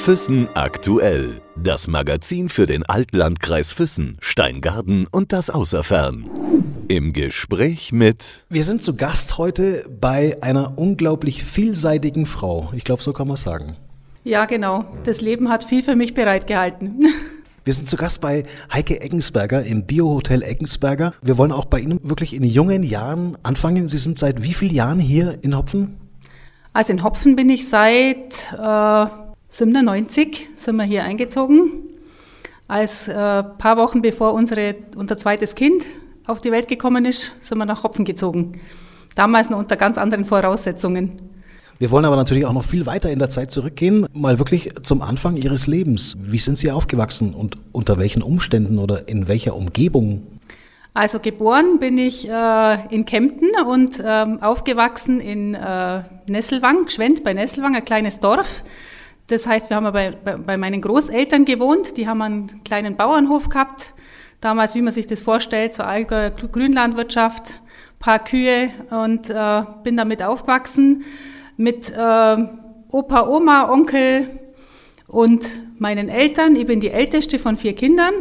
Füssen aktuell. Das Magazin für den Altlandkreis Füssen, Steingarten und das Außerfern. Im Gespräch mit. Wir sind zu Gast heute bei einer unglaublich vielseitigen Frau. Ich glaube, so kann man sagen. Ja, genau. Das Leben hat viel für mich bereitgehalten. Wir sind zu Gast bei Heike Eggensberger im Biohotel Eggensberger. Wir wollen auch bei Ihnen wirklich in jungen Jahren anfangen. Sie sind seit wie vielen Jahren hier in Hopfen? Also in Hopfen bin ich seit äh, 97 sind wir hier eingezogen. Als äh, paar Wochen bevor unsere, unser zweites Kind auf die Welt gekommen ist, sind wir nach Hopfen gezogen. Damals noch unter ganz anderen Voraussetzungen. Wir wollen aber natürlich auch noch viel weiter in der Zeit zurückgehen, mal wirklich zum Anfang Ihres Lebens. Wie sind Sie aufgewachsen und unter welchen Umständen oder in welcher Umgebung? Also geboren bin ich äh, in Kempten und ähm, aufgewachsen in äh, Nesselwang, Gschwend bei Nesselwang, ein kleines Dorf. Das heißt, wir haben bei, bei, bei meinen Großeltern gewohnt, die haben einen kleinen Bauernhof gehabt. Damals, wie man sich das vorstellt, so Allgäuer Grünlandwirtschaft, paar Kühe und äh, bin damit aufgewachsen mit äh, Opa, Oma, Onkel und meinen Eltern. Ich bin die älteste von vier Kindern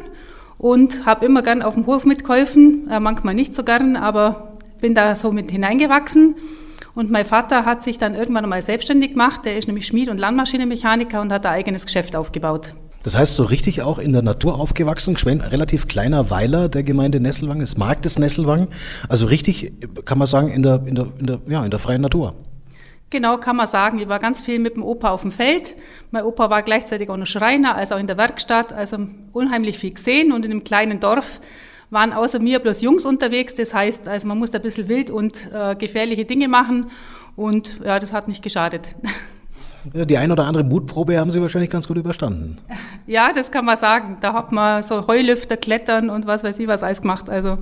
und habe immer gern auf dem Hof mitgeholfen, äh, manchmal nicht so gern, aber bin da so mit hineingewachsen. Und mein Vater hat sich dann irgendwann einmal selbstständig gemacht. Der ist nämlich Schmied und Landmaschinenmechaniker und hat ein eigenes Geschäft aufgebaut. Das heißt, so richtig auch in der Natur aufgewachsen, Schwen, relativ kleiner Weiler der Gemeinde Nesselwang, des Marktes Nesselwang. Also richtig, kann man sagen, in der, in der, in der, ja, in der freien Natur. Genau, kann man sagen. Ich war ganz viel mit dem Opa auf dem Feld. Mein Opa war gleichzeitig auch noch Schreiner, also auch in der Werkstatt, also unheimlich viel gesehen. Und in einem kleinen Dorf waren außer mir bloß Jungs unterwegs. Das heißt, also man musste ein bisschen wild und äh, gefährliche Dinge machen. Und ja, das hat nicht geschadet. Die ein oder andere Mutprobe haben Sie wahrscheinlich ganz gut überstanden. Ja, das kann man sagen. Da hat man so Heulüfter, Klettern und was weiß ich was alles gemacht. Also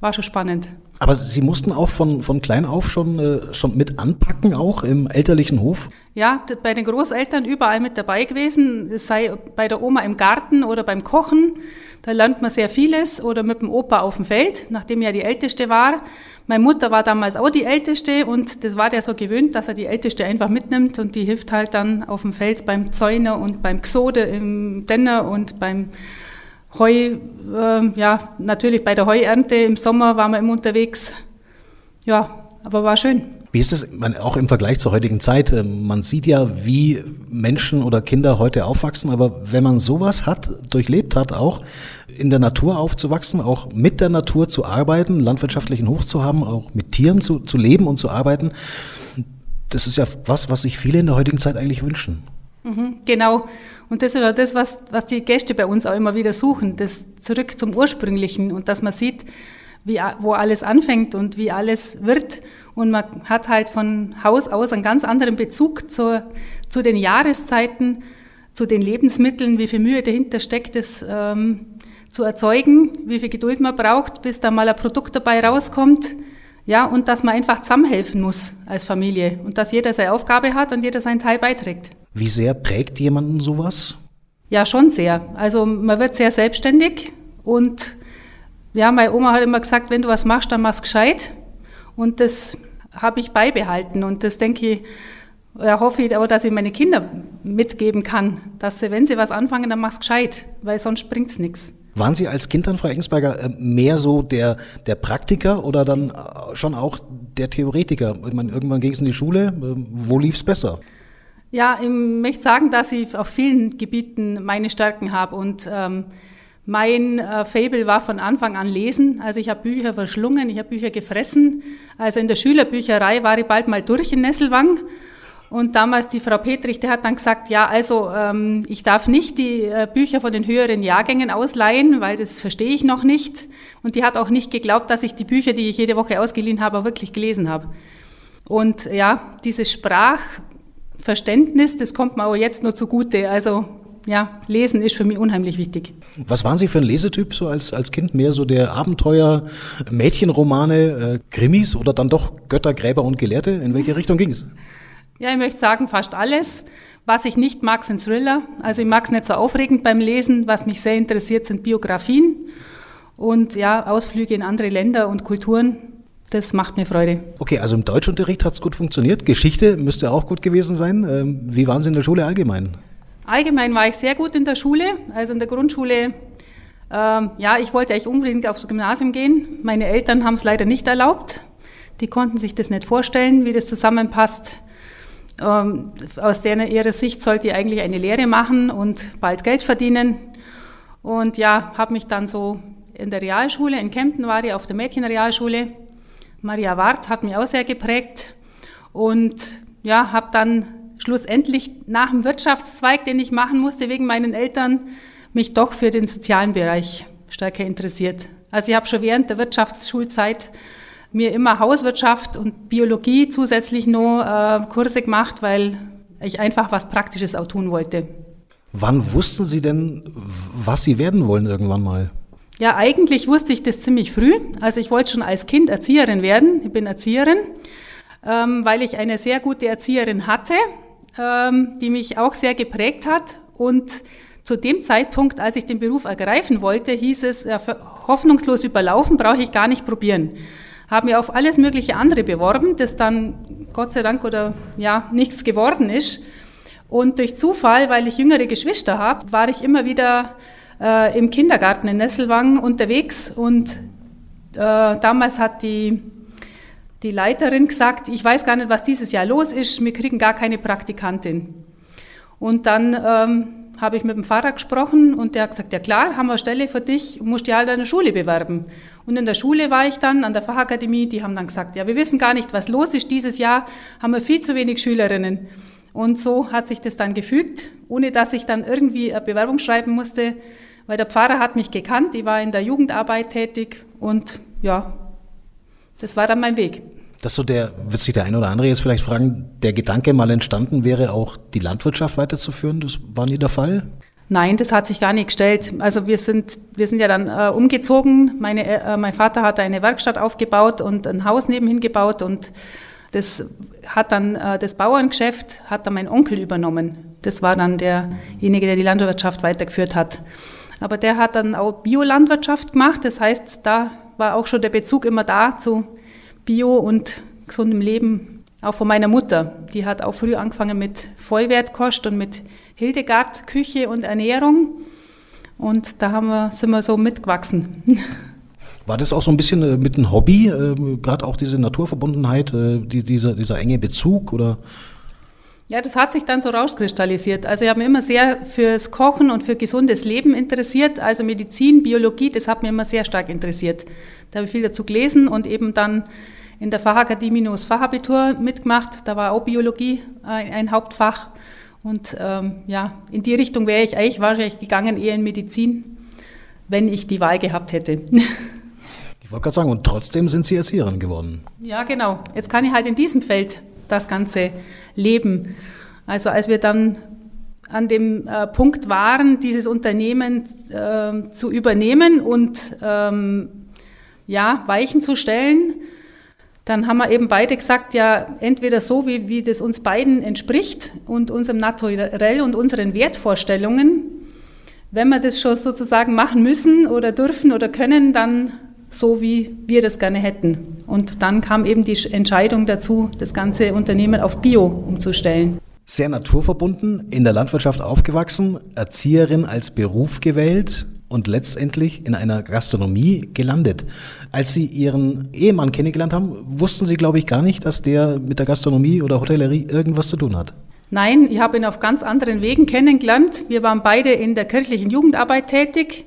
war schon spannend. Aber Sie mussten auch von, von klein auf schon, äh, schon mit anpacken, auch im elterlichen Hof? Ja, bei den Großeltern überall mit dabei gewesen, es sei bei der Oma im Garten oder beim Kochen. Da lernt man sehr vieles oder mit dem Opa auf dem Feld, nachdem ja die Älteste war. Meine Mutter war damals auch die Älteste und das war der so gewöhnt, dass er die Älteste einfach mitnimmt und die hilft halt dann auf dem Feld beim Zäuner und beim Gsode im Denner und beim Heu, äh, ja, natürlich bei der Heuernte im Sommer waren wir immer unterwegs. Ja, aber war schön. Wie ist es auch im Vergleich zur heutigen Zeit? Ähm, man sieht ja, wie Menschen oder Kinder heute aufwachsen, aber wenn man sowas hat, durchlebt hat, auch in der Natur aufzuwachsen, auch mit der Natur zu arbeiten, landwirtschaftlichen Hof zu haben, auch mit Tieren zu, zu leben und zu arbeiten, das ist ja was, was sich viele in der heutigen Zeit eigentlich wünschen. Mhm, genau. Und das ist auch das, was, was die Gäste bei uns auch immer wieder suchen, das zurück zum Ursprünglichen und dass man sieht, wie, wo alles anfängt und wie alles wird. Und man hat halt von Haus aus einen ganz anderen Bezug zur, zu den Jahreszeiten, zu den Lebensmitteln, wie viel Mühe dahinter steckt, das ähm, zu erzeugen, wie viel Geduld man braucht, bis da mal ein Produkt dabei rauskommt. Ja, und dass man einfach zusammenhelfen muss als Familie und dass jeder seine Aufgabe hat und jeder seinen Teil beiträgt. Wie sehr prägt jemanden sowas? Ja, schon sehr. Also man wird sehr selbstständig und ja, meine Oma hat immer gesagt, wenn du was machst, dann machst gescheit. Und das habe ich beibehalten und das denke ich, ja, hoffe ich aber, dass ich meine Kinder mitgeben kann, dass sie, wenn sie was anfangen, dann mach's gescheit, weil sonst bringt's nichts. Waren Sie als Kind dann, Frau Egensberger, äh, mehr so der, der Praktiker oder dann schon auch der Theoretiker? Ich meine, irgendwann ging es in die Schule. Äh, wo lief's besser? Ja, ich möchte sagen, dass ich auf vielen Gebieten meine Stärken habe und ähm, mein äh, Fable war von Anfang an Lesen. Also ich habe Bücher verschlungen, ich habe Bücher gefressen. Also in der Schülerbücherei war ich bald mal durch in Nesselwang. Und damals die Frau Petrich, die hat dann gesagt, ja, also ähm, ich darf nicht die äh, Bücher von den höheren Jahrgängen ausleihen, weil das verstehe ich noch nicht. Und die hat auch nicht geglaubt, dass ich die Bücher, die ich jede Woche ausgeliehen habe, auch wirklich gelesen habe. Und ja, dieses Sprach, Verständnis, das kommt mir aber jetzt nur zugute. Also ja, Lesen ist für mich unheimlich wichtig. Was waren Sie für ein Lesetyp so als, als Kind? Mehr so der Abenteuer, Mädchenromane, äh, Krimis oder dann doch Götter, Gräber und Gelehrte? In welche Richtung ging es? Ja, ich möchte sagen, fast alles. Was ich nicht mag, sind Thriller. Also ich mag es nicht so aufregend beim Lesen. Was mich sehr interessiert, sind Biografien und ja, Ausflüge in andere Länder und Kulturen. Das macht mir Freude. Okay, also im Deutschunterricht hat es gut funktioniert. Geschichte müsste auch gut gewesen sein. Ähm, wie waren Sie in der Schule allgemein? Allgemein war ich sehr gut in der Schule. Also in der Grundschule, ähm, ja, ich wollte eigentlich unbedingt aufs Gymnasium gehen. Meine Eltern haben es leider nicht erlaubt. Die konnten sich das nicht vorstellen, wie das zusammenpasst. Ähm, aus der, ihrer Sicht sollte ich eigentlich eine Lehre machen und bald Geld verdienen. Und ja, habe mich dann so in der Realschule, in Kempten war ich auf der Mädchenrealschule. Maria Wart hat mich auch sehr geprägt. Und ja, habe dann schlussendlich nach dem Wirtschaftszweig, den ich machen musste wegen meinen Eltern, mich doch für den sozialen Bereich stärker interessiert. Also ich habe schon während der Wirtschaftsschulzeit mir immer Hauswirtschaft und Biologie zusätzlich noch äh, Kurse gemacht, weil ich einfach was Praktisches auch tun wollte. Wann wussten Sie denn, was Sie werden wollen irgendwann mal? Ja, eigentlich wusste ich das ziemlich früh. Also ich wollte schon als Kind Erzieherin werden. Ich bin Erzieherin, ähm, weil ich eine sehr gute Erzieherin hatte, ähm, die mich auch sehr geprägt hat. Und zu dem Zeitpunkt, als ich den Beruf ergreifen wollte, hieß es, äh, hoffnungslos überlaufen brauche ich gar nicht probieren habe mich auf alles mögliche andere beworben, das dann Gott sei Dank oder ja nichts geworden ist. Und durch Zufall, weil ich jüngere Geschwister habe, war ich immer wieder äh, im Kindergarten in Nesselwang unterwegs und äh, damals hat die, die Leiterin gesagt, ich weiß gar nicht, was dieses Jahr los ist, wir kriegen gar keine Praktikantin. Und dann ähm, habe ich mit dem Pfarrer gesprochen und der hat gesagt, ja klar, haben wir eine Stelle für dich, musst dich halt der Schule bewerben. Und in der Schule war ich dann, an der Fachakademie, die haben dann gesagt, ja, wir wissen gar nicht, was los ist dieses Jahr, haben wir viel zu wenig Schülerinnen. Und so hat sich das dann gefügt, ohne dass ich dann irgendwie eine Bewerbung schreiben musste, weil der Pfarrer hat mich gekannt, ich war in der Jugendarbeit tätig und ja, das war dann mein Weg. Dass so der, wird sich der eine oder andere jetzt vielleicht fragen, der Gedanke mal entstanden wäre, auch die Landwirtschaft weiterzuführen. Das war nie der Fall? Nein, das hat sich gar nicht gestellt. Also wir sind, wir sind ja dann äh, umgezogen. Meine, äh, mein Vater hat eine Werkstatt aufgebaut und ein Haus nebenhin gebaut und das hat dann äh, das Bauerngeschäft hat dann mein Onkel übernommen. Das war dann derjenige, der die Landwirtschaft weitergeführt hat. Aber der hat dann auch Biolandwirtschaft gemacht. Das heißt, da war auch schon der Bezug immer da zu Bio und gesundem Leben, auch von meiner Mutter. Die hat auch früh angefangen mit Vollwertkost und mit Hildegard Küche und Ernährung. Und da haben wir, sind wir so mitgewachsen. War das auch so ein bisschen äh, mit einem Hobby, äh, gerade auch diese Naturverbundenheit, äh, die, dieser, dieser enge Bezug oder? Ja, das hat sich dann so rauskristallisiert. Also ich habe mich immer sehr fürs Kochen und für gesundes Leben interessiert. Also Medizin, Biologie, das hat mich immer sehr stark interessiert. Da habe ich viel dazu gelesen und eben dann in der Fachakademie nur das Fachabitur mitgemacht. Da war auch Biologie ein, ein Hauptfach. Und ähm, ja, in die Richtung wäre ich eigentlich wahrscheinlich gegangen, eher in Medizin, wenn ich die Wahl gehabt hätte. Ich wollte gerade sagen, und trotzdem sind Sie Erzieherin geworden. Ja, genau. Jetzt kann ich halt in diesem Feld das Ganze leben. Also als wir dann an dem äh, Punkt waren, dieses Unternehmen äh, zu übernehmen und ähm, ja, Weichen zu stellen, dann haben wir eben beide gesagt, ja, entweder so, wie, wie das uns beiden entspricht und unserem Naturell und unseren Wertvorstellungen. Wenn wir das schon sozusagen machen müssen oder dürfen oder können, dann so, wie wir das gerne hätten. Und dann kam eben die Entscheidung dazu, das ganze Unternehmen auf Bio umzustellen. Sehr naturverbunden, in der Landwirtschaft aufgewachsen, Erzieherin als Beruf gewählt, und letztendlich in einer Gastronomie gelandet. Als Sie Ihren Ehemann kennengelernt haben, wussten Sie, glaube ich, gar nicht, dass der mit der Gastronomie oder Hotellerie irgendwas zu tun hat. Nein, ich habe ihn auf ganz anderen Wegen kennengelernt. Wir waren beide in der kirchlichen Jugendarbeit tätig.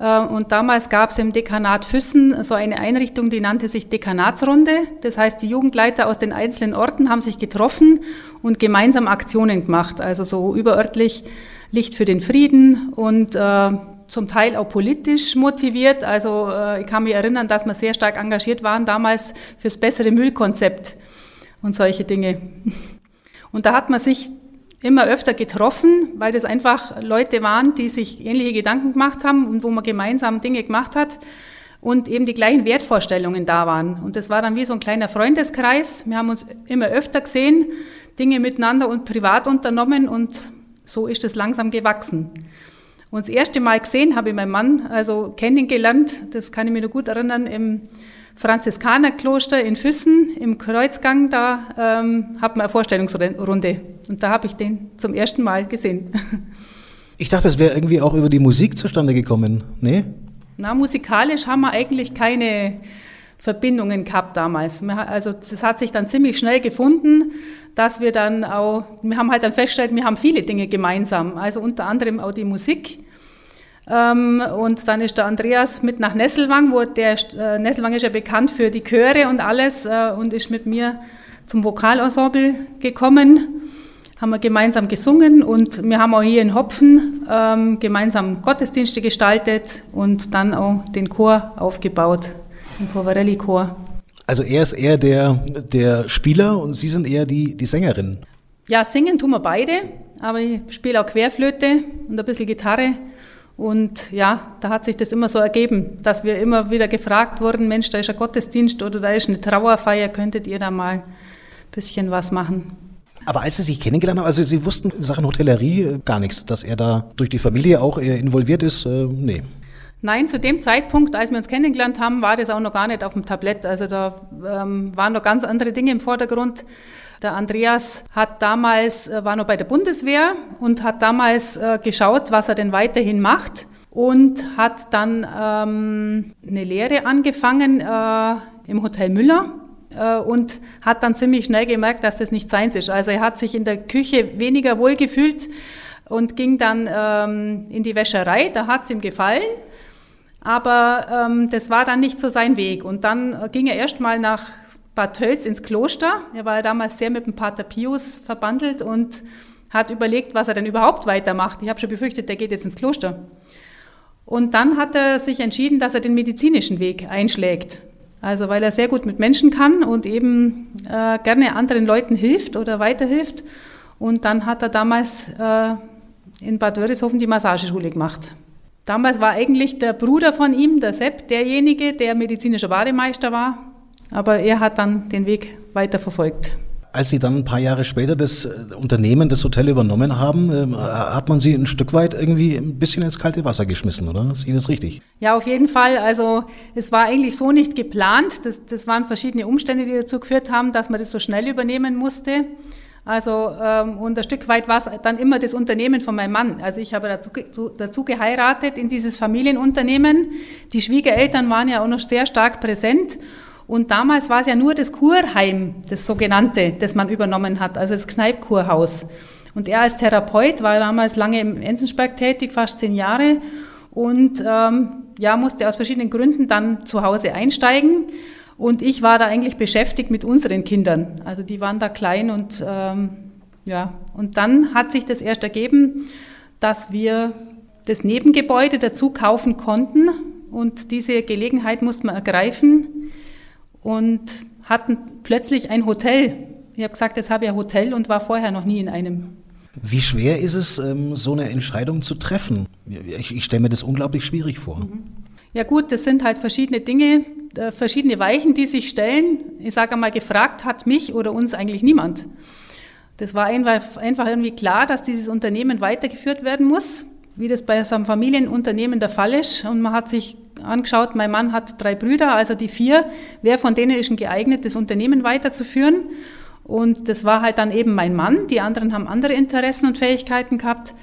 Äh, und damals gab es im Dekanat Füssen so eine Einrichtung, die nannte sich Dekanatsrunde. Das heißt, die Jugendleiter aus den einzelnen Orten haben sich getroffen und gemeinsam Aktionen gemacht. Also so überörtlich Licht für den Frieden und äh, zum Teil auch politisch motiviert. Also äh, ich kann mich erinnern, dass wir sehr stark engagiert waren damals fürs bessere Müllkonzept und solche Dinge. Und da hat man sich immer öfter getroffen, weil das einfach Leute waren, die sich ähnliche Gedanken gemacht haben und wo man gemeinsam Dinge gemacht hat und eben die gleichen Wertvorstellungen da waren. Und das war dann wie so ein kleiner Freundeskreis. Wir haben uns immer öfter gesehen, Dinge miteinander und privat unternommen und so ist es langsam gewachsen. Und das erste Mal gesehen habe ich meinen Mann, also kennengelernt, das kann ich mir noch gut erinnern, im Franziskanerkloster in Füssen im Kreuzgang, da ähm, hat man eine Vorstellungsrunde. Und da habe ich den zum ersten Mal gesehen. Ich dachte, es wäre irgendwie auch über die Musik zustande gekommen. Nee? Na, musikalisch haben wir eigentlich keine Verbindungen gehabt damals. Also es hat sich dann ziemlich schnell gefunden, dass wir dann auch, wir haben halt dann festgestellt, wir haben viele Dinge gemeinsam. Also unter anderem auch die Musik. Ähm, und dann ist der Andreas mit nach Nesselwang, wo der äh, Nesselwang ist ja bekannt für die Chöre und alles äh, und ist mit mir zum Vokalensemble gekommen. Haben wir gemeinsam gesungen und wir haben auch hier in Hopfen ähm, gemeinsam Gottesdienste gestaltet und dann auch den Chor aufgebaut, den Poverelli-Chor. Also er ist eher der, der Spieler und Sie sind eher die, die Sängerin. Ja, singen tun wir beide, aber ich spiele auch Querflöte und ein bisschen Gitarre. Und ja, da hat sich das immer so ergeben, dass wir immer wieder gefragt wurden, Mensch, da ist ein Gottesdienst oder da ist eine Trauerfeier, könntet ihr da mal ein bisschen was machen? Aber als Sie sich kennengelernt haben, also Sie wussten in Sachen Hotellerie äh, gar nichts, dass er da durch die Familie auch involviert ist? Äh, nee. Nein, zu dem Zeitpunkt, als wir uns kennengelernt haben, war das auch noch gar nicht auf dem Tablett. Also da ähm, waren noch ganz andere Dinge im Vordergrund. Der Andreas hat damals, äh, war noch bei der Bundeswehr und hat damals äh, geschaut, was er denn weiterhin macht und hat dann ähm, eine Lehre angefangen äh, im Hotel Müller äh, und hat dann ziemlich schnell gemerkt, dass das nicht seins ist. Also er hat sich in der Küche weniger wohl gefühlt und ging dann ähm, in die Wäscherei, da hat es ihm gefallen. Aber ähm, das war dann nicht so sein Weg. Und dann äh, ging er erstmal nach Bad Tölz ins Kloster. Er war ja damals sehr mit dem Pater Pius verbandelt und hat überlegt, was er denn überhaupt weitermacht. Ich habe schon befürchtet, der geht jetzt ins Kloster. Und dann hat er sich entschieden, dass er den medizinischen Weg einschlägt. Also weil er sehr gut mit Menschen kann und eben äh, gerne anderen Leuten hilft oder weiterhilft. Und dann hat er damals äh, in Bad Wörishofen die Massageschule gemacht. Damals war eigentlich der Bruder von ihm, der Sepp, derjenige, der medizinischer Bademeister war. Aber er hat dann den Weg weiter verfolgt. Als Sie dann ein paar Jahre später das äh, Unternehmen, das Hotel übernommen haben, ähm, hat man Sie ein Stück weit irgendwie ein bisschen ins kalte Wasser geschmissen, oder? Ist das richtig? Ja, auf jeden Fall. Also es war eigentlich so nicht geplant. Das, das waren verschiedene Umstände, die dazu geführt haben, dass man das so schnell übernehmen musste. Also ähm, und ein Stück weit war es dann immer das Unternehmen von meinem Mann. Also ich habe dazu, dazu geheiratet in dieses Familienunternehmen. Die Schwiegereltern waren ja auch noch sehr stark präsent. Und damals war es ja nur das Kurheim, das sogenannte, das man übernommen hat, also das Kneipkurhaus. Und er als Therapeut war damals lange im Enzensberg tätig, fast zehn Jahre, und ähm, ja, musste aus verschiedenen Gründen dann zu Hause einsteigen. Und ich war da eigentlich beschäftigt mit unseren Kindern. Also die waren da klein und ähm, ja, und dann hat sich das erst ergeben, dass wir das Nebengebäude dazu kaufen konnten und diese Gelegenheit mussten wir ergreifen und hatten plötzlich ein Hotel. Ich habe gesagt, jetzt habe ich ein Hotel und war vorher noch nie in einem. Wie schwer ist es, ähm, so eine Entscheidung zu treffen? Ich, ich stelle mir das unglaublich schwierig vor. Ja gut, das sind halt verschiedene Dinge, verschiedene Weichen, die sich stellen. Ich sage einmal, gefragt hat mich oder uns eigentlich niemand. Das war einfach irgendwie klar, dass dieses Unternehmen weitergeführt werden muss, wie das bei so einem Familienunternehmen der Fall ist. Und man hat sich angeschaut, mein Mann hat drei Brüder, also die vier. Wer von denen ist geeignet, das Unternehmen weiterzuführen? Und das war halt dann eben mein Mann. Die anderen haben andere Interessen und Fähigkeiten gehabt.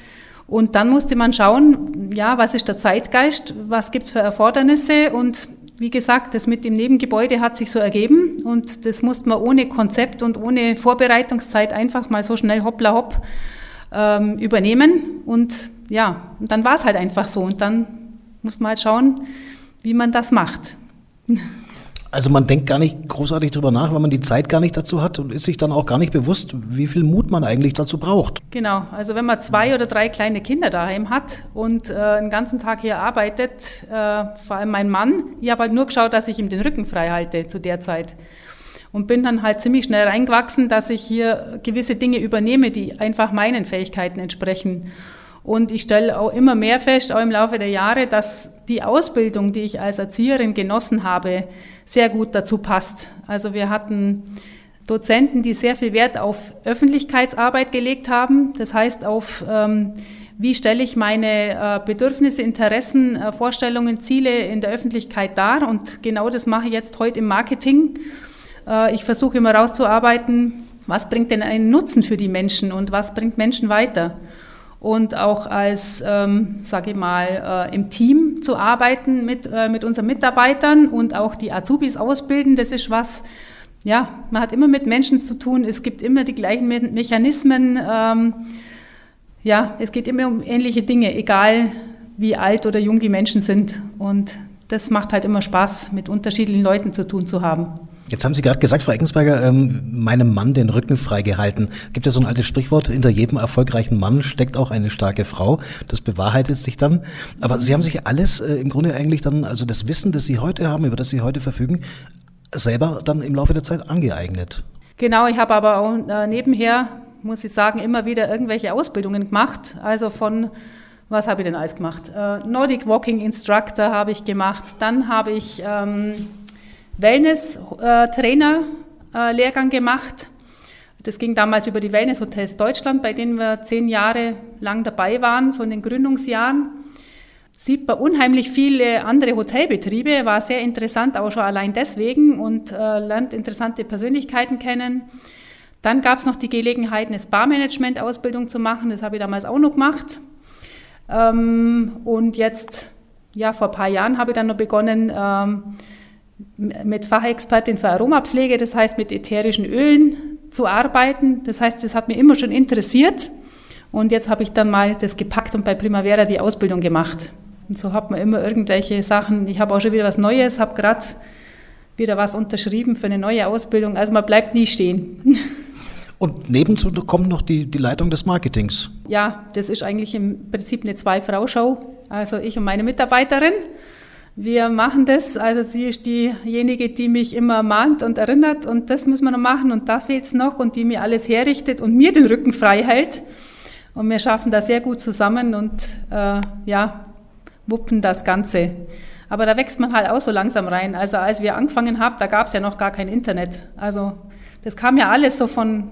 Und dann musste man schauen, ja, was ist der Zeitgeist, was gibt's für Erfordernisse und wie gesagt, das mit dem Nebengebäude hat sich so ergeben und das musste man ohne Konzept und ohne Vorbereitungszeit einfach mal so schnell hoppla hopp ähm, übernehmen und ja, und dann war es halt einfach so und dann muss man halt schauen, wie man das macht. Also man denkt gar nicht großartig drüber nach, weil man die Zeit gar nicht dazu hat und ist sich dann auch gar nicht bewusst, wie viel Mut man eigentlich dazu braucht. Genau, also wenn man zwei oder drei kleine Kinder daheim hat und äh, den ganzen Tag hier arbeitet, äh, vor allem mein Mann, ich habe halt nur geschaut, dass ich ihm den Rücken frei halte zu der Zeit. Und bin dann halt ziemlich schnell reingewachsen, dass ich hier gewisse Dinge übernehme, die einfach meinen Fähigkeiten entsprechen. Und ich stelle auch immer mehr fest, auch im Laufe der Jahre, dass die Ausbildung, die ich als Erzieherin genossen habe, sehr gut dazu passt. Also wir hatten Dozenten, die sehr viel Wert auf Öffentlichkeitsarbeit gelegt haben, das heißt auf ähm, wie stelle ich meine äh, Bedürfnisse, Interessen, äh, Vorstellungen, Ziele in der Öffentlichkeit dar. Und genau das mache ich jetzt heute im Marketing. Äh, ich versuche immer rauszuarbeiten, was bringt denn einen Nutzen für die Menschen und was bringt Menschen weiter. Und auch als, ähm, sage ich mal, äh, im Team zu arbeiten mit, äh, mit unseren Mitarbeitern und auch die Azubis ausbilden, das ist was, ja, man hat immer mit Menschen zu tun, es gibt immer die gleichen Me Mechanismen. Ähm, ja, es geht immer um ähnliche Dinge, egal wie alt oder jung die Menschen sind. Und das macht halt immer Spaß, mit unterschiedlichen Leuten zu tun zu haben. Jetzt haben Sie gerade gesagt, Frau Eckensberger, ähm, meinem Mann den Rücken freigehalten. Gibt ja so ein altes Sprichwort, hinter jedem erfolgreichen Mann steckt auch eine starke Frau. Das bewahrheitet sich dann. Aber Sie haben sich alles äh, im Grunde eigentlich dann, also das Wissen, das Sie heute haben, über das Sie heute verfügen, selber dann im Laufe der Zeit angeeignet. Genau, ich habe aber auch äh, nebenher muss ich sagen, immer wieder irgendwelche Ausbildungen gemacht. Also von, was habe ich denn alles gemacht? Äh, Nordic Walking Instructor habe ich gemacht. Dann habe ich ähm, Wellness-Trainer-Lehrgang gemacht. Das ging damals über die Wellness Hotels Deutschland, bei denen wir zehn Jahre lang dabei waren, so in den Gründungsjahren. Sieht man unheimlich viele andere Hotelbetriebe, war sehr interessant, auch schon allein deswegen und äh, lernt interessante Persönlichkeiten kennen. Dann gab es noch die Gelegenheit, eine Spa-Management-Ausbildung zu machen. Das habe ich damals auch noch gemacht. Ähm, und jetzt, ja, vor ein paar Jahren habe ich dann noch begonnen ähm, mit Fachexpertin für Aromapflege, das heißt mit ätherischen Ölen zu arbeiten. Das heißt, das hat mir immer schon interessiert. Und jetzt habe ich dann mal das gepackt und bei Primavera die Ausbildung gemacht. Und so hat man immer irgendwelche Sachen. Ich habe auch schon wieder was Neues, habe gerade wieder was unterschrieben für eine neue Ausbildung. Also man bleibt nie stehen. Und nebenzu kommt noch die, die Leitung des Marketings. Ja, das ist eigentlich im Prinzip eine Zwei-Frau-Show. Also ich und meine Mitarbeiterin. Wir machen das. Also sie ist diejenige, die mich immer mahnt und erinnert und das müssen wir noch machen und da fehlt es noch und die mir alles herrichtet und mir den Rücken frei hält. Und wir schaffen da sehr gut zusammen und äh, ja, wuppen das Ganze. Aber da wächst man halt auch so langsam rein. Also als wir angefangen haben, da gab es ja noch gar kein Internet. Also das kam ja alles so von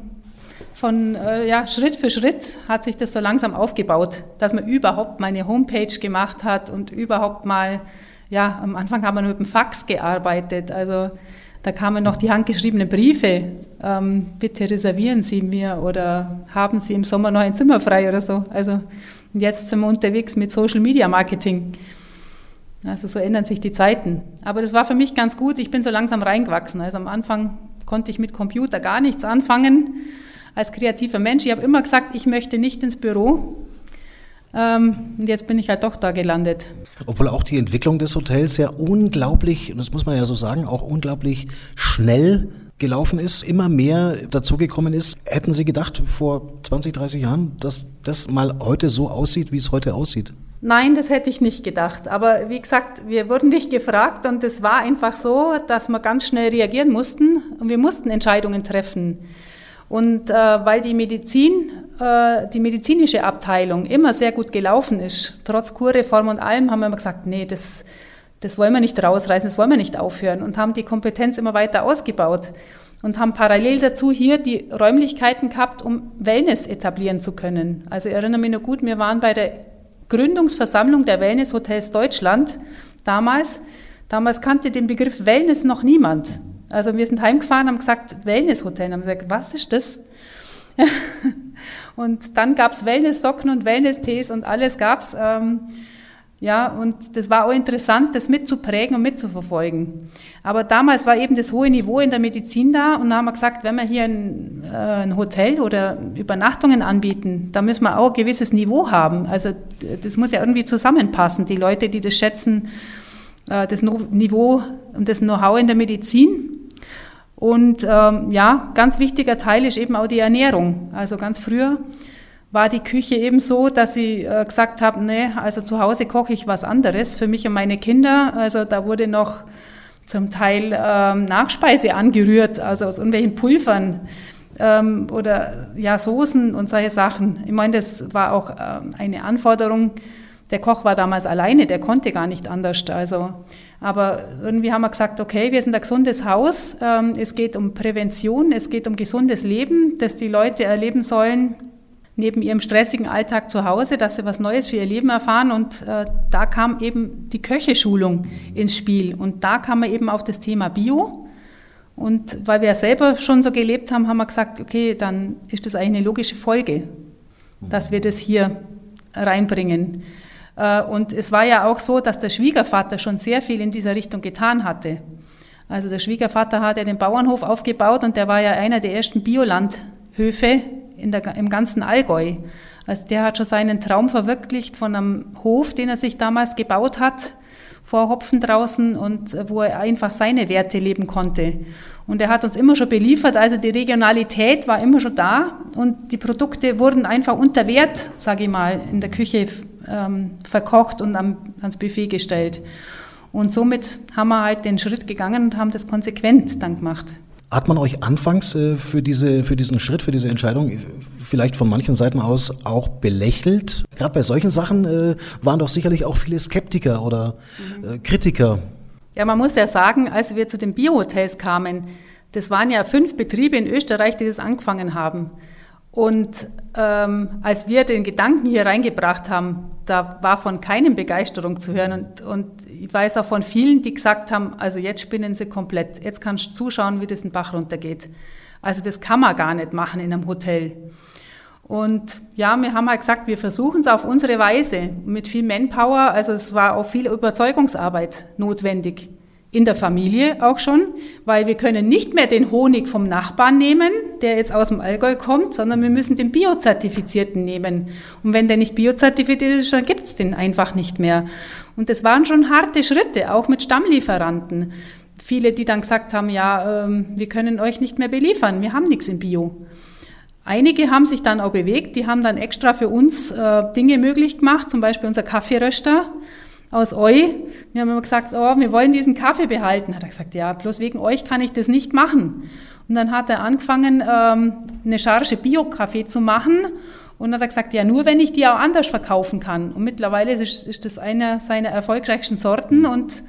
von äh, ja, Schritt für Schritt hat sich das so langsam aufgebaut, dass man überhaupt mal eine Homepage gemacht hat und überhaupt mal, ja, am Anfang haben wir mit dem Fax gearbeitet. Also da kamen noch die handgeschriebenen Briefe, ähm, bitte reservieren Sie mir oder haben Sie im Sommer noch ein Zimmer frei oder so. Also jetzt sind wir unterwegs mit Social Media Marketing. Also so ändern sich die Zeiten. Aber das war für mich ganz gut. Ich bin so langsam reingewachsen. Also am Anfang konnte ich mit Computer gar nichts anfangen als kreativer Mensch. Ich habe immer gesagt, ich möchte nicht ins Büro. Ähm, und jetzt bin ich halt doch da gelandet. Obwohl auch die Entwicklung des Hotels ja unglaublich, das muss man ja so sagen, auch unglaublich schnell gelaufen ist, immer mehr dazugekommen ist. Hätten Sie gedacht vor 20, 30 Jahren, dass das mal heute so aussieht, wie es heute aussieht? Nein, das hätte ich nicht gedacht. Aber wie gesagt, wir wurden nicht gefragt und es war einfach so, dass wir ganz schnell reagieren mussten und wir mussten Entscheidungen treffen. Und äh, weil die Medizin, äh, die medizinische Abteilung immer sehr gut gelaufen ist, trotz Kurreform und allem, haben wir immer gesagt, nee, das, das wollen wir nicht rausreißen, das wollen wir nicht aufhören und haben die Kompetenz immer weiter ausgebaut und haben parallel dazu hier die Räumlichkeiten gehabt, um Wellness etablieren zu können. Also ich erinnere mich noch gut, wir waren bei der Gründungsversammlung der Wellness Hotels Deutschland damals. Damals kannte den Begriff Wellness noch niemand. Also wir sind heimgefahren, haben gesagt, Wellnesshotel. Haben gesagt, was ist das? und dann gab es Wellnesssocken und Wellnesstees und alles gab es. Ähm, ja, und das war auch interessant, das mitzuprägen und mitzuverfolgen. Aber damals war eben das hohe Niveau in der Medizin da und da haben wir gesagt, wenn wir hier ein, äh, ein Hotel oder Übernachtungen anbieten, da müssen wir auch ein gewisses Niveau haben. Also das muss ja irgendwie zusammenpassen. Die Leute, die das schätzen, das Niveau und das Know-how in der Medizin und ähm, ja, ganz wichtiger Teil ist eben auch die Ernährung. Also ganz früher war die Küche eben so, dass sie äh, gesagt haben, nee, also zu Hause koche ich was anderes für mich und meine Kinder. Also da wurde noch zum Teil ähm, Nachspeise angerührt, also aus irgendwelchen Pulvern ähm, oder ja Soßen und solche Sachen. Ich meine, das war auch ähm, eine Anforderung. Der Koch war damals alleine, der konnte gar nicht anders. Also aber irgendwie haben wir gesagt, okay, wir sind ein gesundes Haus. Ähm, es geht um Prävention, es geht um gesundes Leben, das die Leute erleben sollen. neben ihrem stressigen Alltag zu Hause, dass sie was Neues für ihr Leben erfahren. Und äh, da kam eben die Köcheschulung ins Spiel. Und da kam man eben auf das Thema Bio. Und weil wir ja selber schon so gelebt haben, haben wir gesagt, okay, dann ist das eigentlich eine logische Folge, dass wir das hier reinbringen. Äh, und es war ja auch so, dass der Schwiegervater schon sehr viel in dieser Richtung getan hatte. Also der Schwiegervater hat ja den Bauernhof aufgebaut und der war ja einer der ersten Biolandhöfe in der, im ganzen Allgäu. Also der hat schon seinen Traum verwirklicht von einem Hof, den er sich damals gebaut hat, vor Hopfen draußen und wo er einfach seine Werte leben konnte. Und er hat uns immer schon beliefert, also die Regionalität war immer schon da und die Produkte wurden einfach unter Wert, sage ich mal, in der Küche ähm, verkocht und am, ans Buffet gestellt. Und somit haben wir halt den Schritt gegangen und haben das konsequent dann gemacht. Hat man euch anfangs äh, für, diese, für diesen Schritt, für diese Entscheidung vielleicht von manchen Seiten aus auch belächelt? Gerade bei solchen Sachen äh, waren doch sicherlich auch viele Skeptiker oder äh, Kritiker. Ja, man muss ja sagen, als wir zu den Biohotels kamen, das waren ja fünf Betriebe in Österreich, die das angefangen haben. Und ähm, als wir den Gedanken hier reingebracht haben, da war von keinem Begeisterung zu hören. Und, und ich weiß auch von vielen, die gesagt haben, also jetzt spinnen sie komplett. Jetzt kannst du zuschauen, wie das den Bach runtergeht. Also das kann man gar nicht machen in einem Hotel. Und ja, wir haben halt gesagt, wir versuchen es auf unsere Weise mit viel Manpower. Also es war auch viel Überzeugungsarbeit notwendig in der Familie auch schon, weil wir können nicht mehr den Honig vom Nachbarn nehmen, der jetzt aus dem Allgäu kommt, sondern wir müssen den biozertifizierten nehmen. Und wenn der nicht biozertifiziert ist, dann gibt's den einfach nicht mehr. Und das waren schon harte Schritte, auch mit Stammlieferanten. Viele, die dann gesagt haben, ja, ähm, wir können euch nicht mehr beliefern, wir haben nichts in Bio. Einige haben sich dann auch bewegt, die haben dann extra für uns äh, Dinge möglich gemacht, zum Beispiel unser Kaffeeröster aus Eu. Wir haben immer gesagt, oh, wir wollen diesen Kaffee behalten. Hat er gesagt, ja, bloß wegen euch kann ich das nicht machen. Und dann hat er angefangen, ähm, eine Charge Bio-Kaffee zu machen. Und hat er gesagt, ja, nur wenn ich die auch anders verkaufen kann. Und mittlerweile ist, ist das eine seiner erfolgreichsten Sorten und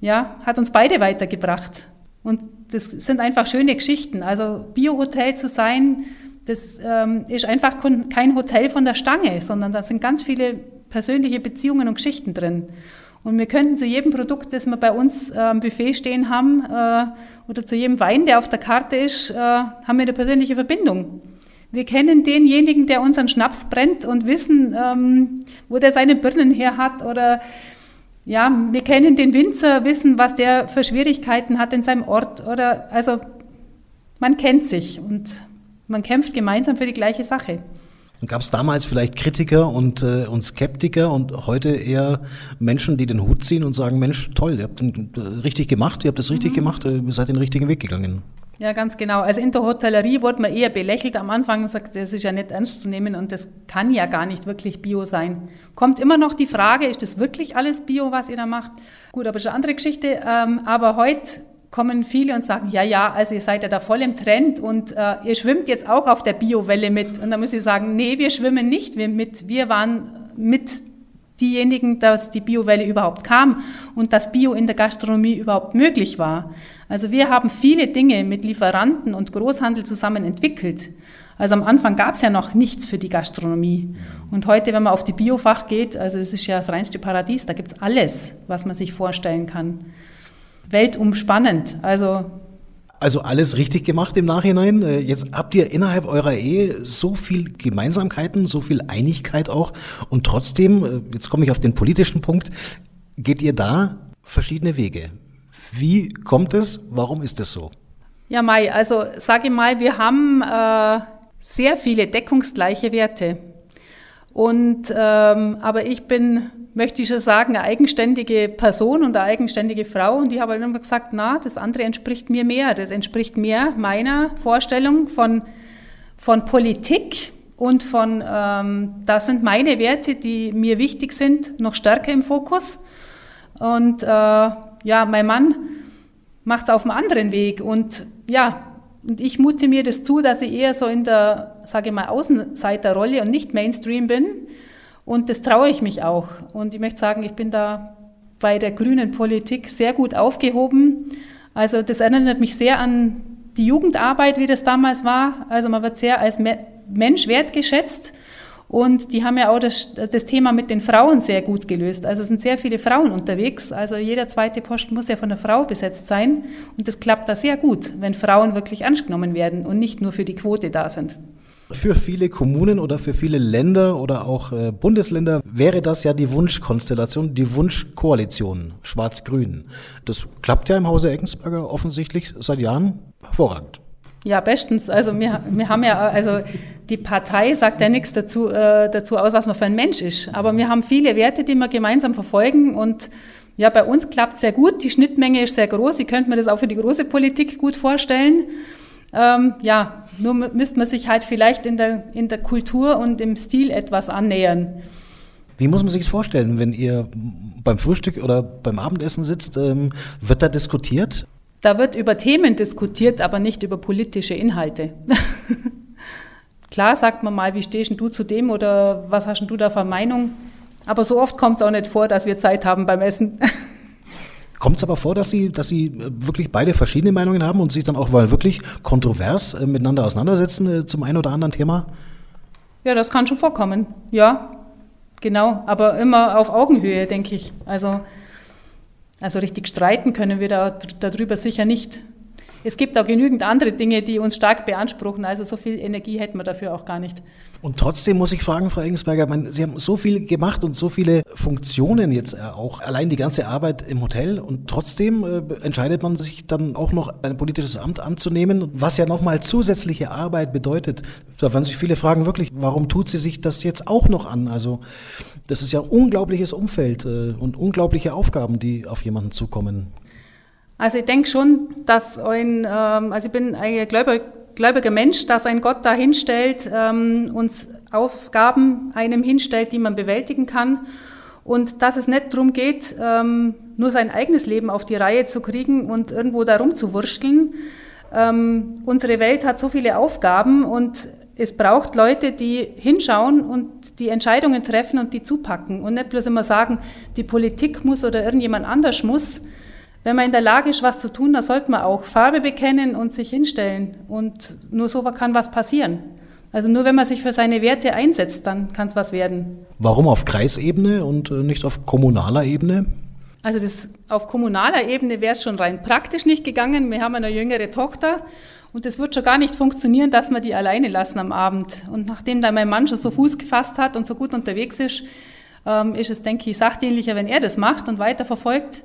ja, hat uns beide weitergebracht. Und das sind einfach schöne Geschichten. Also Bio-Hotel zu sein, das ähm, ist einfach kein Hotel von der Stange, sondern da sind ganz viele persönliche Beziehungen und Geschichten drin. Und wir könnten zu jedem Produkt, das wir bei uns äh, am Buffet stehen haben, äh, oder zu jedem Wein, der auf der Karte ist, äh, haben wir eine persönliche Verbindung. Wir kennen denjenigen, der unseren Schnaps brennt und wissen, ähm, wo der seine Birnen her hat. Oder ja, wir kennen den Winzer, wissen, was der für Schwierigkeiten hat in seinem Ort. Oder also man kennt sich und man kämpft gemeinsam für die gleiche Sache. Gab es damals vielleicht Kritiker und, äh, und Skeptiker und heute eher Menschen, die den Hut ziehen und sagen, Mensch, toll, ihr habt den äh, richtig gemacht, ihr habt das richtig mhm. gemacht, äh, ihr seid den richtigen Weg gegangen. Ja, ganz genau. Also in der Hotellerie wurde man eher belächelt am Anfang und sagt, das ist ja nicht ernst zu nehmen und das kann ja gar nicht wirklich Bio sein. Kommt immer noch die Frage, ist das wirklich alles Bio, was ihr da macht? Gut, aber ist eine andere Geschichte. Ähm, aber heute kommen viele und sagen, ja, ja, also ihr seid ja da voll im Trend und äh, ihr schwimmt jetzt auch auf der Biowelle mit. Und dann muss ich sagen, nee, wir schwimmen nicht wir mit. Wir waren mit diejenigen, dass die Biowelle überhaupt kam und dass Bio in der Gastronomie überhaupt möglich war. Also wir haben viele Dinge mit Lieferanten und Großhandel zusammen entwickelt. Also am Anfang gab es ja noch nichts für die Gastronomie. Und heute, wenn man auf die Biofach geht, also es ist ja das reinste Paradies, da gibt es alles, was man sich vorstellen kann weltumspannend. Also also alles richtig gemacht im Nachhinein. Äh, jetzt habt ihr innerhalb eurer Ehe so viel Gemeinsamkeiten, so viel Einigkeit auch. Und trotzdem, äh, jetzt komme ich auf den politischen Punkt, geht ihr da verschiedene Wege. Wie kommt es? Warum ist es so? Ja, Mai, also sage ich mal, wir haben äh, sehr viele deckungsgleiche Werte. Und ähm, aber ich bin möchte ich schon sagen, eine eigenständige Person und eine eigenständige Frau. Und ich habe halt immer gesagt, na, das andere entspricht mir mehr. Das entspricht mehr meiner Vorstellung von, von Politik und von, ähm, das sind meine Werte, die mir wichtig sind, noch stärker im Fokus. Und äh, ja, mein Mann macht es auf einem anderen Weg. Und ja, und ich mute mir das zu, dass ich eher so in der, sage ich mal, Außenseiterrolle und nicht Mainstream bin. Und das traue ich mich auch. Und ich möchte sagen, ich bin da bei der grünen Politik sehr gut aufgehoben. Also das erinnert mich sehr an die Jugendarbeit, wie das damals war. Also man wird sehr als Mensch wertgeschätzt Und die haben ja auch das, das, Thema mit den Frauen sehr gut gelöst. Also es sind sehr viele Frauen unterwegs. Also jeder zweite Posten muss ja von einer Frau besetzt sein. Und das klappt da sehr gut, wenn Frauen wirklich angenommen werden und nicht nur für die Quote da sind. Für viele Kommunen oder für viele Länder oder auch äh, Bundesländer wäre das ja die Wunschkonstellation, die Wunschkoalition, Schwarz-Grün. Das klappt ja im Hause Eckensberger offensichtlich seit Jahren hervorragend. Ja, bestens. Also wir, wir haben ja, also die Partei sagt ja nichts dazu, äh, dazu aus, was man für ein Mensch ist. Aber wir haben viele Werte, die wir gemeinsam verfolgen und ja, bei uns klappt sehr gut. Die Schnittmenge ist sehr groß. Ich könnte mir das auch für die große Politik gut vorstellen. Ähm, ja, nur müsste man sich halt vielleicht in der, in der Kultur und im Stil etwas annähern. Wie muss man sich das vorstellen, wenn ihr beim Frühstück oder beim Abendessen sitzt? Ähm, wird da diskutiert? Da wird über Themen diskutiert, aber nicht über politische Inhalte. Klar sagt man mal, wie stehst du zu dem oder was hast du da für Meinung? Aber so oft kommt es auch nicht vor, dass wir Zeit haben beim Essen. Kommt es aber vor, dass Sie, dass Sie äh, wirklich beide verschiedene Meinungen haben und sich dann auch mal wirklich kontrovers äh, miteinander auseinandersetzen äh, zum einen oder anderen Thema? Ja, das kann schon vorkommen. Ja, genau. Aber immer auf Augenhöhe, denke ich. Also, also richtig streiten können wir da, darüber sicher nicht es gibt auch genügend andere Dinge, die uns stark beanspruchen. Also so viel Energie hätten wir dafür auch gar nicht. Und trotzdem muss ich fragen, Frau Engelsberger, meine, Sie haben so viel gemacht und so viele Funktionen jetzt äh, auch, allein die ganze Arbeit im Hotel und trotzdem äh, entscheidet man sich dann auch noch ein politisches Amt anzunehmen, was ja nochmal zusätzliche Arbeit bedeutet. Da werden sich viele fragen, wirklich, warum tut sie sich das jetzt auch noch an? Also das ist ja ein unglaubliches Umfeld äh, und unglaubliche Aufgaben, die auf jemanden zukommen. Also ich denke schon, dass ein, ähm, also ich bin ein gläubiger, gläubiger Mensch, dass ein Gott da hinstellt, ähm, uns Aufgaben einem hinstellt, die man bewältigen kann. Und dass es nicht darum geht, ähm, nur sein eigenes Leben auf die Reihe zu kriegen und irgendwo da rumzuwursteln. Ähm, unsere Welt hat so viele Aufgaben und es braucht Leute, die hinschauen und die Entscheidungen treffen und die zupacken und nicht bloß immer sagen, die Politik muss oder irgendjemand anders muss, wenn man in der Lage ist, was zu tun, dann sollte man auch Farbe bekennen und sich hinstellen. Und nur so kann was passieren. Also nur wenn man sich für seine Werte einsetzt, dann kann es was werden. Warum auf Kreisebene und äh, nicht auf kommunaler Ebene? Also das, auf kommunaler Ebene wäre es schon rein praktisch nicht gegangen. Wir haben eine jüngere Tochter und es wird schon gar nicht funktionieren, dass wir die alleine lassen am Abend. Und nachdem da mein Mann schon so Fuß gefasst hat und so gut unterwegs ist, ähm, ist es, denke ich, sachdienlicher, wenn er das macht und weiter verfolgt.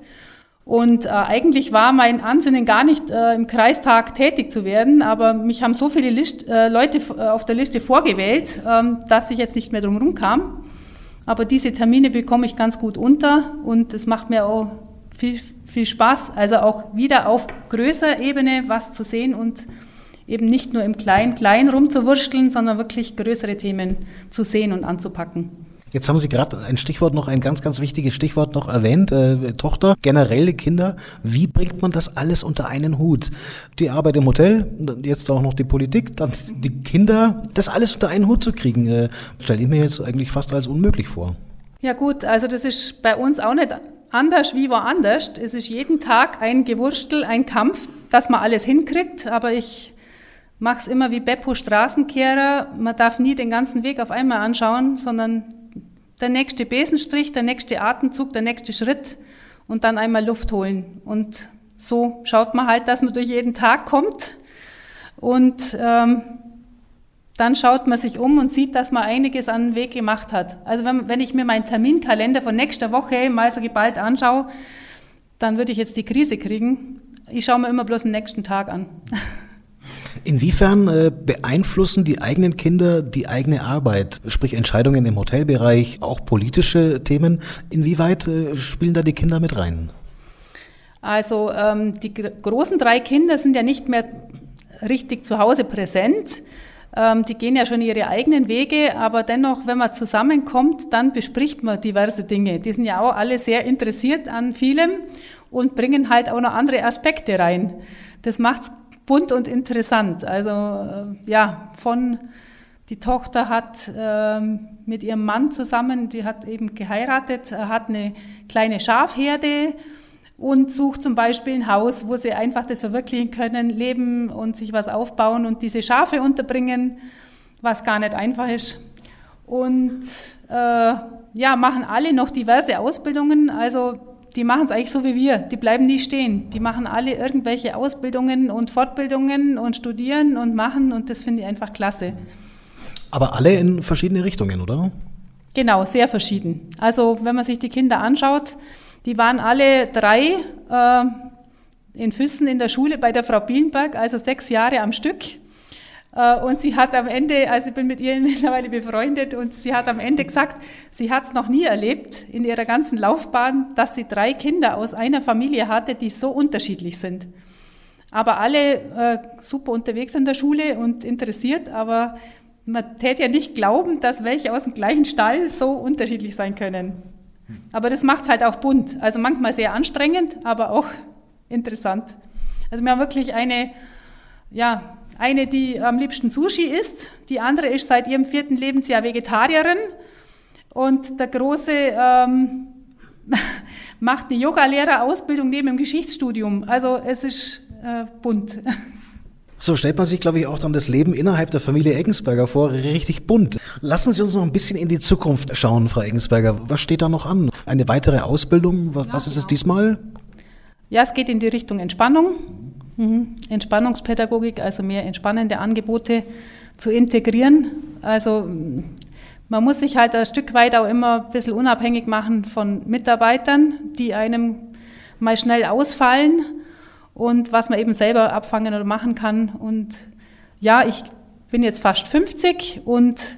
Und äh, eigentlich war mein Ansinnen gar nicht äh, im Kreistag tätig zu werden, aber mich haben so viele List, äh, Leute äh, auf der Liste vorgewählt, ähm, dass ich jetzt nicht mehr drum kam. Aber diese Termine bekomme ich ganz gut unter und es macht mir auch viel, viel Spaß, also auch wieder auf größerer Ebene was zu sehen und eben nicht nur im Klein-Klein rumzuwurschteln, sondern wirklich größere Themen zu sehen und anzupacken. Jetzt haben Sie gerade ein Stichwort noch, ein ganz, ganz wichtiges Stichwort noch erwähnt, äh, Tochter, generelle Kinder. Wie bringt man das alles unter einen Hut? Die Arbeit im Hotel, jetzt auch noch die Politik, dann die Kinder, das alles unter einen Hut zu kriegen, äh, stelle ich mir jetzt eigentlich fast als unmöglich vor. Ja gut, also das ist bei uns auch nicht anders wie woanders. Es ist jeden Tag ein Gewurstel, ein Kampf, dass man alles hinkriegt, aber ich mache es immer wie Beppo Straßenkehrer. Man darf nie den ganzen Weg auf einmal anschauen, sondern der nächste Besenstrich, der nächste Atemzug, der nächste Schritt und dann einmal Luft holen. Und so schaut man halt, dass man durch jeden Tag kommt und ähm, dann schaut man sich um und sieht, dass man einiges an den Weg gemacht hat. Also wenn, wenn ich mir meinen Terminkalender von nächster Woche mal so geballt anschaue, dann würde ich jetzt die Krise kriegen. Ich schaue mir immer bloß den nächsten Tag an. Inwiefern äh, beeinflussen die eigenen Kinder die eigene Arbeit, sprich Entscheidungen im Hotelbereich, auch politische Themen? Inwieweit äh, spielen da die Kinder mit rein? Also ähm, die großen drei Kinder sind ja nicht mehr richtig zu Hause präsent. Ähm, die gehen ja schon ihre eigenen Wege, aber dennoch, wenn man zusammenkommt, dann bespricht man diverse Dinge. Die sind ja auch alle sehr interessiert an vielem und bringen halt auch noch andere Aspekte rein. Das macht es bunt und interessant. Also äh, ja, von die Tochter hat ähm, mit ihrem Mann zusammen, die hat eben geheiratet, hat eine kleine Schafherde und sucht zum Beispiel ein Haus, wo sie einfach das verwirklichen können, leben und sich was aufbauen und diese Schafe unterbringen, was gar nicht einfach ist. und äh, ja, machen alle noch diverse Ausbildungen. Also die machen es eigentlich so wie wir. Die bleiben nie stehen. Die machen alle irgendwelche Ausbildungen und Fortbildungen und studieren und machen und das finde ich einfach klasse. Aber alle in verschiedene Richtungen, oder? Genau, sehr verschieden. Also wenn man sich die Kinder anschaut, die waren alle drei äh, in Füssen in der Schule bei der Frau Bielenberg, also sechs Jahre am Stück. Äh, und sie hat am Ende, also ich bin mit ihr mittlerweile befreundet, und sie hat am Ende gesagt, sie hat es noch nie erlebt in ihrer ganzen Laufbahn, dass sie drei Kinder aus einer Familie hatte, die so unterschiedlich sind. Aber alle äh, super unterwegs in der Schule und interessiert, aber man täte ja nicht glauben, dass welche aus dem gleichen Stall so unterschiedlich sein können. Aber das macht es halt auch bunt. Also manchmal sehr anstrengend, aber auch interessant. Also wir haben wirklich eine, ja, eine, die am liebsten Sushi isst, die andere ist seit ihrem vierten Lebensjahr Vegetarierin und der Große ähm, macht eine Yogalehrerausbildung neben dem Geschichtsstudium. Also es ist äh, bunt. So stellt man sich, glaube ich, auch dann das Leben innerhalb der Familie Eggensberger vor, richtig bunt. Lassen Sie uns noch ein bisschen in die Zukunft schauen, Frau Eggensberger. Was steht da noch an? Eine weitere Ausbildung? Was, ja, ist es genau. diesmal? Ja, es geht in die Richtung Entspannung. Mhm. Entspannungspädagogik, also mehr entspannende Angebote zu integrieren. Also man muss sich halt ein Stück weit auch immer ein bisschen unabhängig machen von Mitarbeitern, die einem mal schnell ausfallen und was man eben selber abfangen oder machen kann. Und ja, ich bin jetzt fast 50 und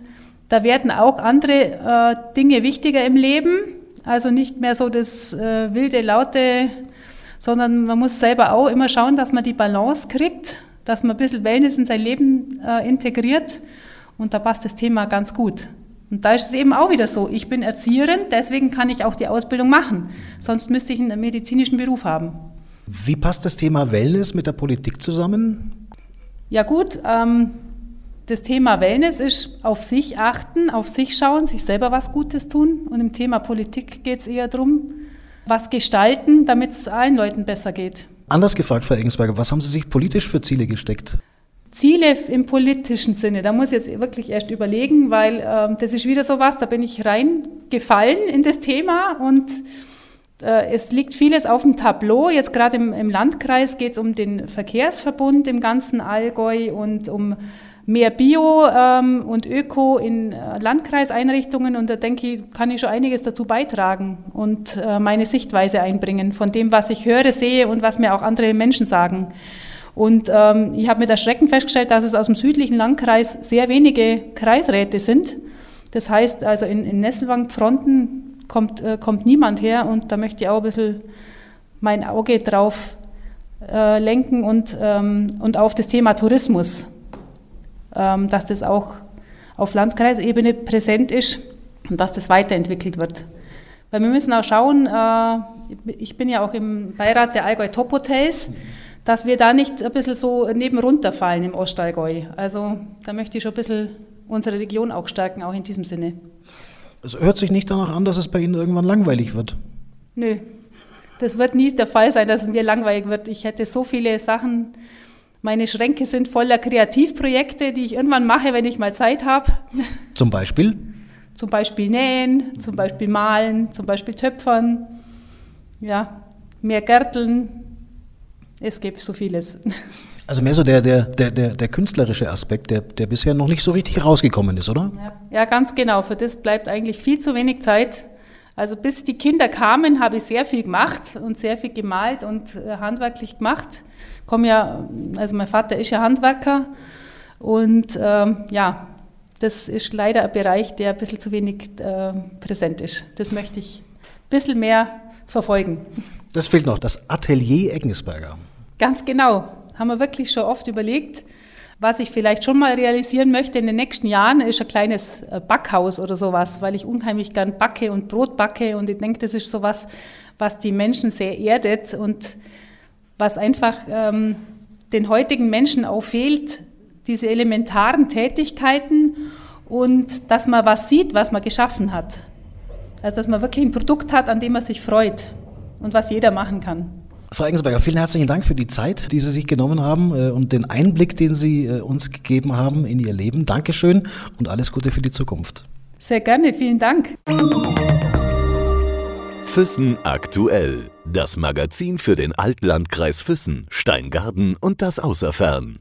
da werden auch andere äh, Dinge wichtiger im Leben. Also nicht mehr so das äh, wilde, laute sondern man muss selber auch immer schauen, dass man die Balance kriegt, dass man ein bisschen Wellness in sein Leben äh, integriert und da passt das Thema ganz gut. Und da ist es eben auch wieder so, ich bin Erzieherin, deswegen kann ich auch die Ausbildung machen, sonst müsste ich einen medizinischen Beruf haben. Wie passt das Thema Wellness mit der Politik zusammen? Ja gut, ähm, das Thema Wellness ist auf sich achten, auf sich schauen, sich selber was Gutes tun. Und im Thema Politik geht es eher darum, was gestalten, damit es allen Leuten besser geht. Anders gefragt, Frau Eggensberger, was haben Sie sich politisch für Ziele gesteckt? Ziele im politischen Sinne, da muss ich jetzt wirklich erst überlegen, weil äh, das ist wieder so was, da bin ich reingefallen in das Thema und äh, es liegt vieles auf dem Tableau. Jetzt gerade im, im Landkreis geht es um den Verkehrsverbund im ganzen Allgäu und um mehr Bio ähm, und Öko in äh, Landkreiseinrichtungen und da denke ich, kann ich schon einiges dazu beitragen und äh, meine Sichtweise einbringen von dem, was ich höre, sehe und was mir auch andere Menschen sagen. Und ähm, ich habe mit Erschrecken festgestellt, dass es aus dem südlichen Landkreis sehr wenige Kreisräte sind. Das heißt, also in, in Nesselwang-Fronten kommt, äh, kommt niemand her und da möchte ich auch ein bisschen mein Auge drauf äh, lenken und, ähm, und auf das Thema Tourismus. Ähm, dass das auch auf Landkreisebene präsent ist und dass das weiterentwickelt wird. Weil wir müssen auch schauen, äh, ich bin ja auch im Beirat der Allgäu Top Hotels, dass wir da nicht ein bisschen so neben runterfallen im Ostallgäu. Also da möchte ich schon ein bisschen unsere Region auch stärken, auch in diesem Sinne. Es hört sich nicht danach an, dass es bei Ihnen irgendwann langweilig wird. Nö, das wird nie der Fall sein, dass es mir langweilig wird. Ich hätte so viele Sachen meine Schränke sind voller Kreativprojekte, die ich irgendwann mache, wenn ich mal Zeit habe. Zum Beispiel? Zum Beispiel nähen, zum Beispiel malen, zum Beispiel töpfern, ja, mehr Gärteln. Es gibt so vieles. Also mehr so der, der, der, der, der künstlerische Aspekt, der, der bisher noch nicht so richtig rausgekommen ist, oder? Ja, ja, ganz genau. Für das bleibt eigentlich viel zu wenig Zeit. Also bis die Kinder kamen, habe ich sehr viel gemacht und sehr viel gemalt und äh, handwerklich gemacht komme ja, also mein Vater ist ja Handwerker und ähm, ja, das ist leider ein Bereich, der ein bisschen zu wenig äh, präsent ist. Das möchte ich ein bisschen mehr verfolgen. Das fehlt noch, das Atelier Eggensberger. Ganz genau, haben wir wirklich schon oft überlegt. Was ich vielleicht schon mal realisieren möchte in den nächsten Jahren, ist ein kleines äh, Backhaus oder sowas, weil ich unheimlich gern backe und Brot backe und ich denke, das ist sowas, was die Menschen sehr erdet und was einfach ähm, den heutigen Menschen auch fehlt, diese elementaren Tätigkeiten und dass man was sieht, was man geschaffen hat. Also dass man wirklich ein Produkt hat, an dem man sich freut und was jeder machen kann. Frau Engelsberger, vielen herzlichen Dank für die Zeit, die Sie sich genommen haben äh, und den Einblick, den Sie äh, uns gegeben haben in Ihr Leben. Dankeschön und alles Gute für die Zukunft. Sehr gerne, vielen Dank. Füssen aktuell. Das Magazin für den Altlandkreis Füssen, Steingarten und das Außerfern.